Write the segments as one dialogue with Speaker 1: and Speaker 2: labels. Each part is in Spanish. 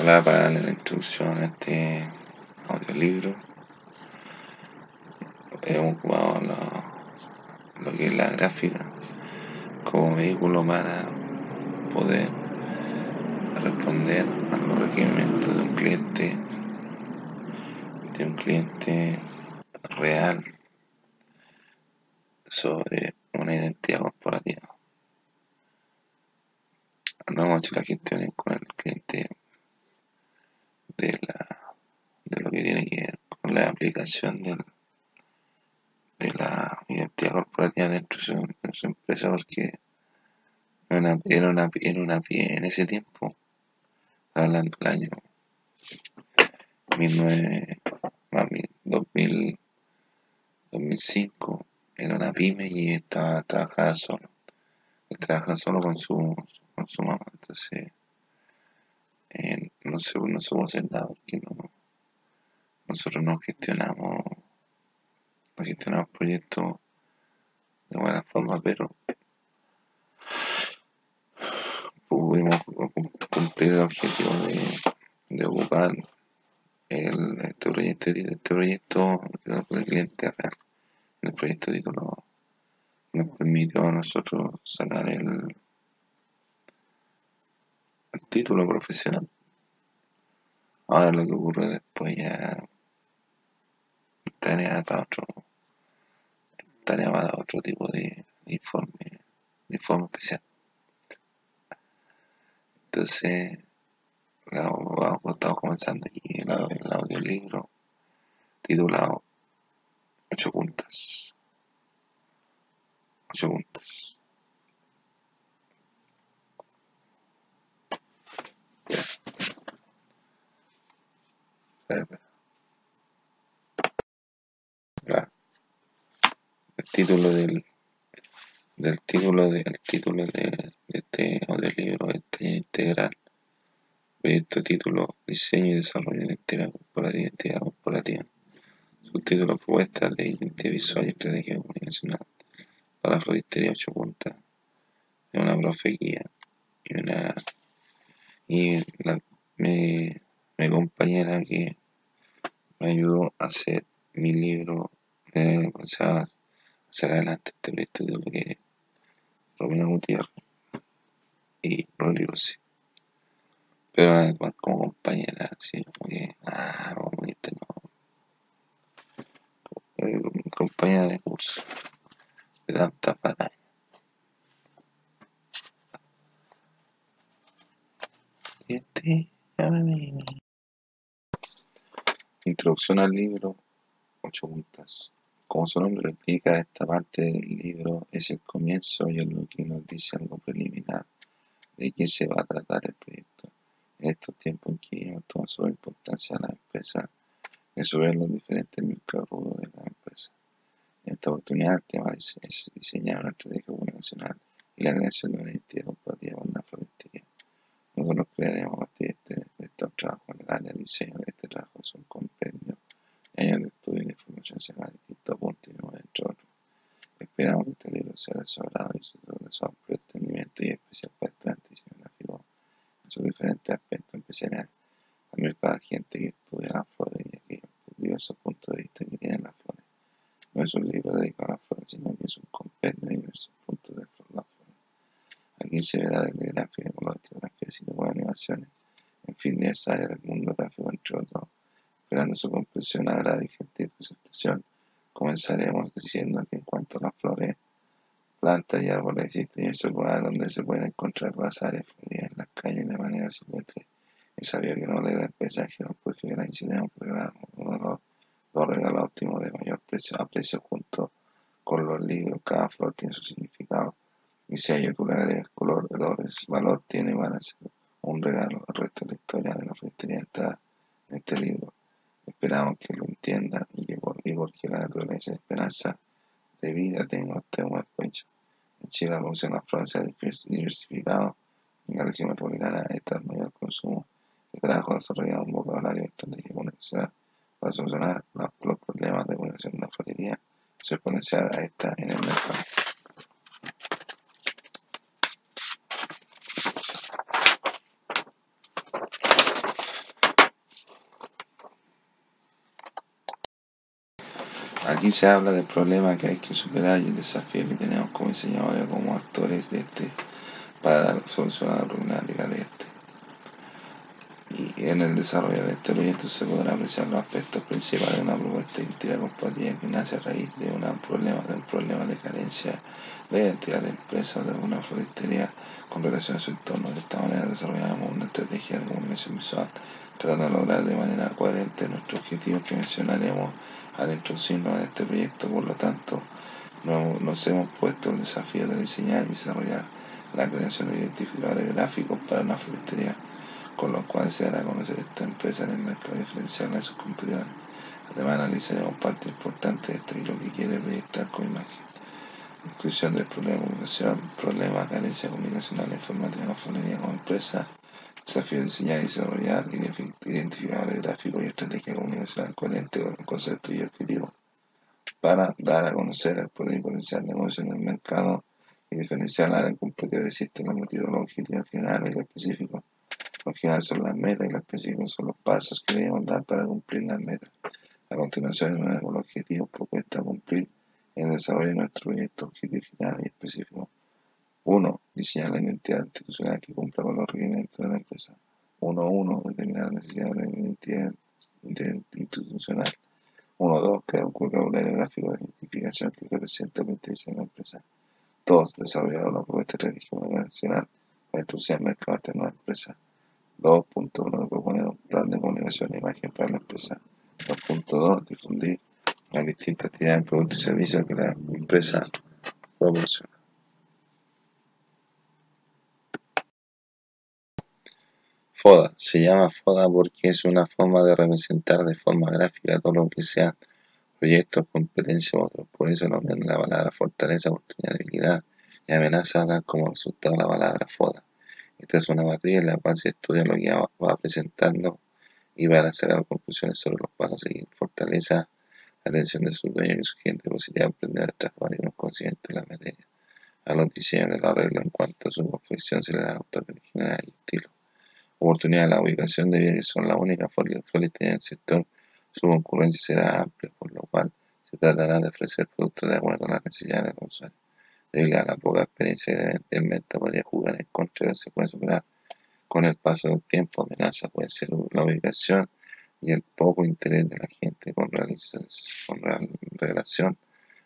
Speaker 1: Hola, para darle la introducción a este audiolibro, hemos ocupado lo, lo que es la gráfica como vehículo para poder responder a los requerimientos de un cliente, de un cliente real sobre una identidad corporativa. No hemos hecho las gestiones con el cliente de, la, de lo que tiene que ver con la aplicación del, de la identidad corporativa dentro de su, empresa porque era una, era una, una en ese tiempo, hablando del año 19, 2000, 2005, era una pyme y estaba trabajando solo. Trabajaba solo con su, con su mamá. Entonces, eh, no, se, no puede hacer nada porque no, nosotros no gestionamos, no gestionamos proyectos de buena forma, pero pudimos cumplir el objetivo de, ocupar el, este proyecto, este proyecto cliente real. El proyecto título nos permitió a nosotros sacar el título profesional. Ahora lo que ocurre después ya tarea para otro tarea para otro tipo de, informe de informe especial. Entonces estamos comenzando aquí el, el audiolibro titulado ocho puntas ocho puntas El título del, del título del título de, este audiolibro este integral. Proyecto título diseño y desarrollo de identidad corporativa identidad corporativa. Subtítulo propuestas de identidad visual y estrategia comunicacional para floristería 8 puntas. Es una profe y una y la, me mi compañera que me ayudó a hacer mi libro, eh, o sea, a adelante este proyecto de lo que Romina Gutiérrez y Rodrigo sí. Pero además como compañera, así como que, ah, bonita, no. Eh, compañera de curso, de tanta batalla. Este, llámame. Introducción al libro, ocho puntas. Como su nombre lo explica, esta parte del libro es el comienzo y es lo que nos dice algo preliminar de qué se va a tratar el proyecto. En estos tiempos en que hemos tomado su importancia a la empresa, resolver los diferentes microrubros de la empresa. En esta oportunidad, el tema es, diseñar una estrategia comunicacional y la creación de una identidad corporativa con una floristería. Nosotros crearemos a partir de, este, de estos trabajos en el área de diseño de este trabajo, son compendio de años de estudio y sacada de distintos puntos y entre otros. Esperamos que este libro sea de su agrado y su amplio entendimiento y especial para estudiantes diseño en sus diferentes aspectos especiales, también para gente que estudia las flores y aquellos diversos puntos de vista que tienen las flores. No es un libro dedicado a las flores, sino que es un compendio de diversos puntos de las flores. Aquí se verá desde gráfica, color, tipografía, sitio web, animaciones, en fin, de esa área del mundo gráfico, entre otros. Esperando su comprensión, agrado y gentil comenzaremos diciendo que en cuanto a las flores, plantas y árboles existen diversos lugares donde se pueden encontrar las áreas floridas en las calles de manera silvestre. Es sabio que no alegra el paisaje, no purifica la incidencia, uno de los dos regalos óptimos de mayor precio a precio junto con los libros. Cada flor tiene su significado y si ello tú le agregas color, valor, tiene, van a ser un regalo. El resto de la historia de la floristería está en este libro. Esperamos que lo entiendan y, y porque la naturaleza de esperanza de vida tengo hasta un pecho. En Chile la producción de se ha diversificado. En la región metropolitana está el mayor consumo de trabajo desarrollado un vocabulario estratégico comercial para solucionar los, problemas de comunicación de la florería se exponencial a esta en el mercado. Aquí se habla del problema que hay que superar y el desafío que tenemos como diseñadores, como actores de este, para dar solución a la problemática de este. Y en el desarrollo de este proyecto se podrán apreciar los aspectos principales de una propuesta de identidad compartida que nace a raíz de, una problema, de un problema de carencia de identidad de empresa de una floristería con relación a su entorno. De esta manera desarrollamos una estrategia de comunicación visual tratando de lograr de manera coherente nuestros objetivos que mencionaremos al introducirnos en este proyecto. Por lo tanto, nos hemos puesto el desafío de diseñar y desarrollar la creación de identificadores gráficos para una floristería, con los cuales se dará a conocer esta empresa en el mercado diferencial de sus competidores. Además, analizaremos parte importante de esto y lo que quiere proyectar con imagen. Inclusión del problema de comunicación, problema, carencia comunicacional, informática, como empresa, desafío de diseñar y desarrollar identificadores gráficos y estrategia comunicacional coherente con el concepto y objetivo para dar a conocer el poder y potencial negocio en el mercado y diferenciarla del competidor existen los motivos, los objetivos y los específicos. Los generales son las metas y los específicos son los pasos que debemos dar para cumplir las metas. A continuación, los objetivos propuestos a cumplir en el desarrollo de nuestro proyecto, objetivos generales y específicos. 1. Diseñar la identidad institucional que cumpla con los requerimientos de la empresa. 1.1. Determinar la necesidad de la identidad institucional. 1.2. Crear un vocabulario gráfico de identificación que represente la de la empresa. 2. Desarrollar una propuesta estratégica nacional para introducir al mercado externo de la empresa. 2.1. Proponer un plan de comunicación e imagen para la empresa. 2.2. Difundir las distintas actividades, productos y servicios que la empresa proporciona. FODA. Se llama FODA porque es una forma de representar de forma gráfica todo lo que sean proyectos, competencias u otros. Por eso nos viene la palabra fortaleza, oportunidad, debilidad y amenaza dan como resultado la palabra FODA. Esta es una matriz en la cual se estudia lo que va presentando y van a sacar conclusiones sobre los pasos a seguir. Fortaleza, la atención de sus dueños y su gente, posibilidad de emprender a trabajar y consciente de la materia. A los diseños de la regla en cuanto a su confección se le da autor original y estilo oportunidad la ubicación de bienes son la única florestería en el sector, su concurrencia será amplia, por lo cual se tratará de ofrecer productos de acuerdo a las necesidades de los usuarios. Debido a la poca experiencia de venta podría jugar en contra, se puede superar con el paso del tiempo. Amenaza puede ser la ubicación y el poco interés de la gente con, relación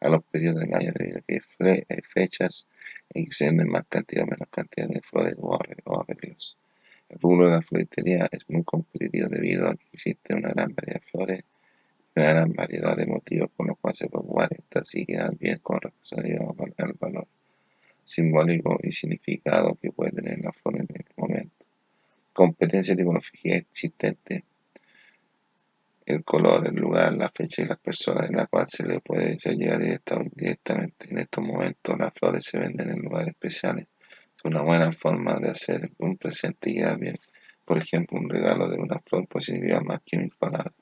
Speaker 1: a los periodos del año debido a que hay fechas y se venden más cantidad o menos cantidad de flores o arreglos. El rubro de la floristería es muy competitivo debido a que existe una gran variedad de flores y una gran variedad de motivos con los cuales se puede jugar estas y quedar bien con responsabilidad al valor simbólico y significado que puede tener la flor en el momento. Competencia de tipología existente. El color, el lugar, la fecha y las personas en la cual se le puede llegar directamente. En estos momentos las flores se venden en lugares especiales una buena forma de hacer un presente y quedar bien. Por ejemplo, un regalo de una flor puede más que mil palabras.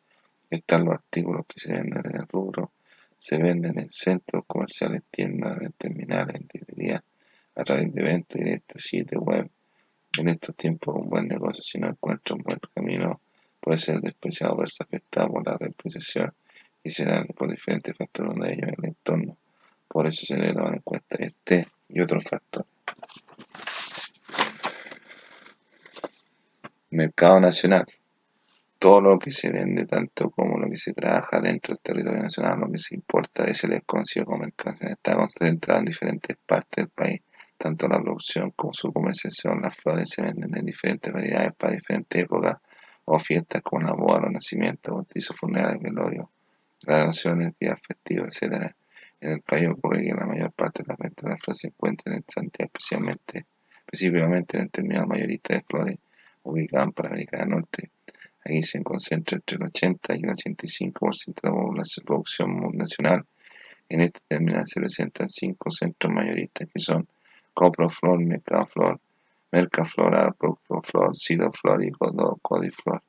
Speaker 1: Están los artículos que se venden en el rubro, se venden en centros comerciales, tiendas, en terminales, en librerías, a través de eventos directos, sitios web. En estos tiempos, un buen negocio, si no encuentra un buen camino, puede ser despreciado verse afectado por la represión y se dan por diferentes factores de ellos en el entorno. Por eso se debe tomar en cuenta este y otros factores. Mercado nacional. Todo lo que se vende, tanto como lo que se trabaja dentro del territorio nacional, lo que se importa, es el conocido como. Está concentrado en diferentes partes del país. Tanto la producción como su comercialización, las flores se venden en diferentes variedades para diferentes épocas o fiestas como la boda, los nacimientos, bautizos, funerales, velorios, graduaciones, días festivos, etc. En el país ocurre que la mayor parte de las ventas de flores se encuentran en Santiago, especialmente, específicamente en el terminal mayorista de flores ubicada en Panamérica del Norte. Aquí se concentra entre el 80 y el 85% de la producción nacional. En este terminal se presentan cinco centros mayoristas que son Coproflor, Mercaflor, Mercaflora, Proctoflor, Sidoflor y Codiflor,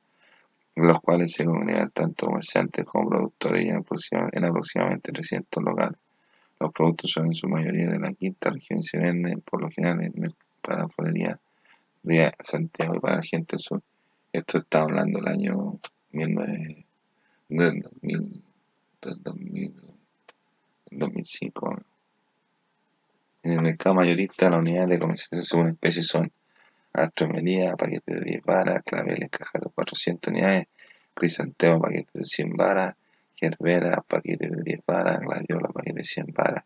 Speaker 1: los cuales se congregan tanto comerciantes como productores en aproximadamente 300 locales. Los productos son en su mayoría de la quinta región y se venden por lo general en para florería de Santiago para la gente del sur. Esto está hablando del año 19, del 2000, 2005. En el mercado mayorista, las unidades de comercialización según especie son astromelía, paquete de 10 varas, claveles, caja de 400 unidades, crisantemo, paquete de 100 varas, gerbera, paquete de 10 varas, gladiola, paquete de 100 varas,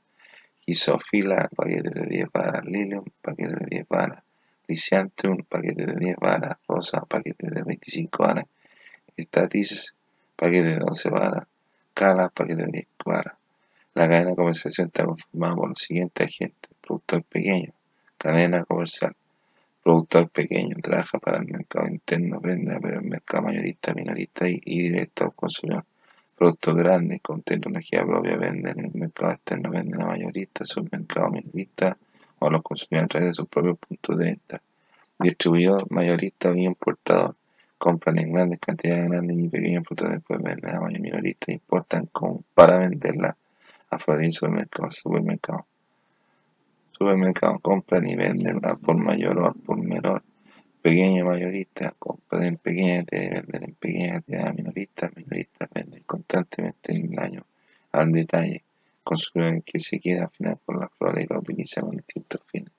Speaker 1: isofila, paquete de 10 varas, lilium, paquete de 10 varas, lisianthus, paquete de 10 varas, rosa, paquete de 25 varas, estatis, paquete de 12 varas, cala, paquete de 10 varas. La cadena de comercialización está conformada por los siguientes agentes. Productor pequeño, cadena comercial. Productor pequeño, trabaja para el mercado interno, vende para el mercado mayorista, minorista y, directo al consumidor. Productor grande, con tecnología propia, vende en el mercado externo, vende a mayorista, submercado minorista o los consumidores a través de sus propios puntos de venta. Distribuidor, mayorista o importador compran en grandes cantidades, grandes y pequeños productos, después venden a mayor minorista, importan con, para venderla afuera del supermercado, supermercado. Supermercado compran y venden al por mayor o por menor. Pequeño mayorista compran en pequeñas venden en pequeñas cantidades minoristas, minoristas venden constantemente en el año al detalle, consumidor que se queda al final con la flora y la utiliza con distintos fines.